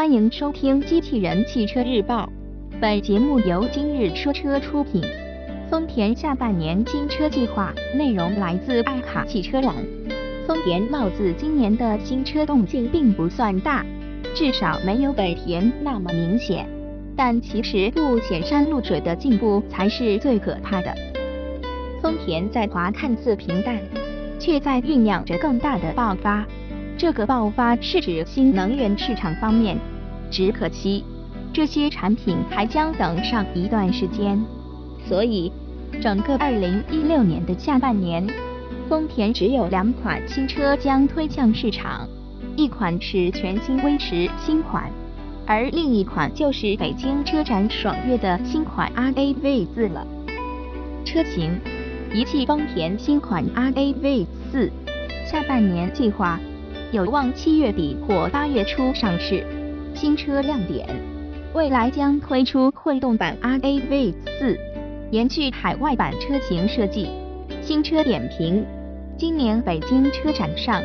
欢迎收听《机器人汽车日报》，本节目由今日说车出品。丰田下半年新车计划内容来自爱卡汽车网。丰田貌似今年的新车动静并不算大，至少没有本田那么明显。但其实不显山露水的进步才是最可怕的。丰田在华看似平淡，却在酝酿着更大的爆发。这个爆发是指新能源市场方面，只可惜这些产品还将等上一段时间。所以，整个2016年的下半年，丰田只有两款新车将推向市场，一款是全新威驰新款，而另一款就是北京车展爽约的新款 RAV4 了。车型：一汽丰田新款 RAV4，下半年计划。有望七月底或八月初上市。新车亮点：未来将推出混动版 RAV4，延续海外版车型设计。新车点评：今年北京车展上，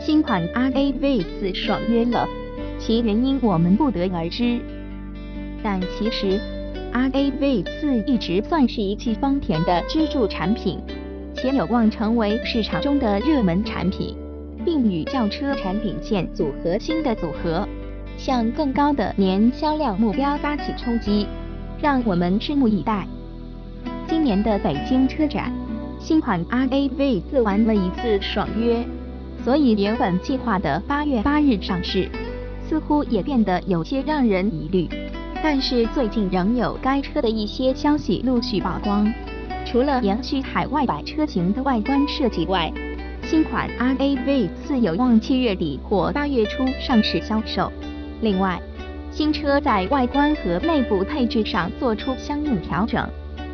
新款 RAV4 爽约了，其原因我们不得而知。但其实，RAV4 一直算是一汽丰田的支柱产品，且有望成为市场中的热门产品。并与轿车产品线组合新的组合，向更高的年销量目标发起冲击，让我们拭目以待。今年的北京车展，新款 RAV 自玩了一次爽约，所以原本计划的八月八日上市，似乎也变得有些让人疑虑。但是最近仍有该车的一些消息陆续曝光，除了延续海外版车型的外观设计外，新款 RAV4 有望七月底或八月初上市销售。另外，新车在外观和内部配置上做出相应调整，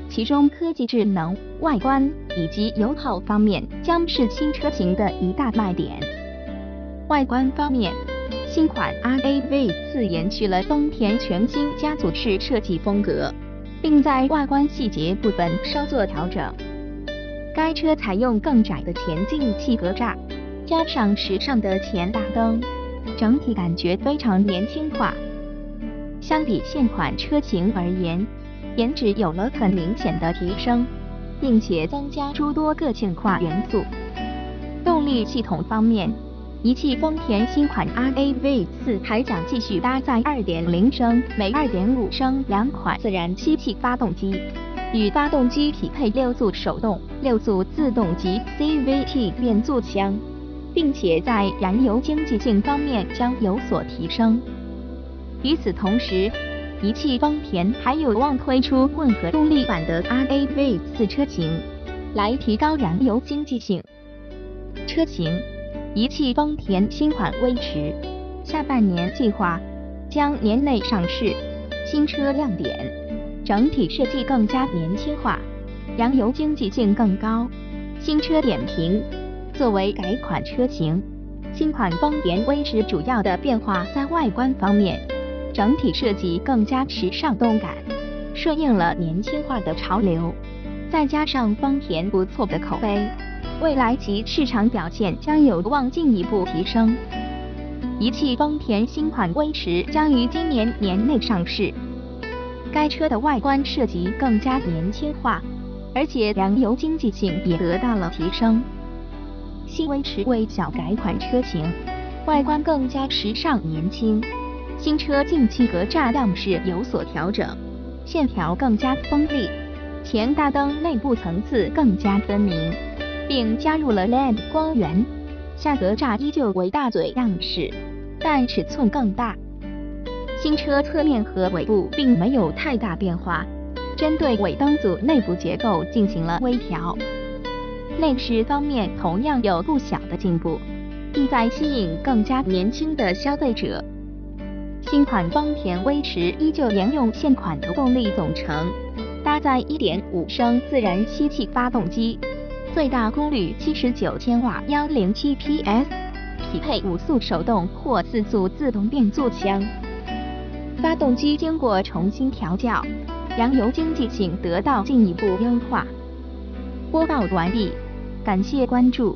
其中科技智能、外观以及油耗方面将是新车型的一大卖点。外观方面，新款 RAV4 延续了丰田全新家族式设计风格，并在外观细节部分稍作调整。该车采用更窄的前进气格栅，加上时尚的前大灯，整体感觉非常年轻化。相比现款车型而言，颜值有了很明显的提升，并且增加诸多个性化元素。动力系统方面，一汽丰田新款 RAV4 还将继续搭载2.0升、每2.5升两款自然吸气发动机。与发动机匹配六速手动、六速自动及 CVT 变速箱，并且在燃油经济性方面将有所提升。与此同时，一汽丰田还有望推出混合动力版的 RAV4 车型，来提高燃油经济性。车型：一汽丰田新款威驰，下半年计划将年内上市。新车亮点。整体设计更加年轻化，燃油经济性更高。新车点评：作为改款车型，新款丰田威驰主要的变化在外观方面，整体设计更加时尚动感，顺应了年轻化的潮流。再加上丰田不错的口碑，未来其市场表现将有望进一步提升。一汽丰田新款威驰将于今年年内上市。该车的外观设计更加年轻化，而且燃油经济性也得到了提升。新威驰为小改款车型，外观更加时尚年轻。新车进气格栅样式有所调整，线条更加锋利，前大灯内部层次更加分明，并加入了 LED 光源。下格栅依旧为大嘴样式，但尺寸更大。新车侧面和尾部并没有太大变化，针对尾灯组内部结构进行了微调。内饰方面同样有不小的进步，意在吸引更加年轻的消费者。新款丰田威驰依旧沿用现款的动力总成，搭载1.5升自然吸气发动机，最大功率79千瓦，107 PS，匹配五速手动或四速自动变速箱。发动机经过重新调教，燃油经济性得到进一步优化。播报完毕，感谢关注。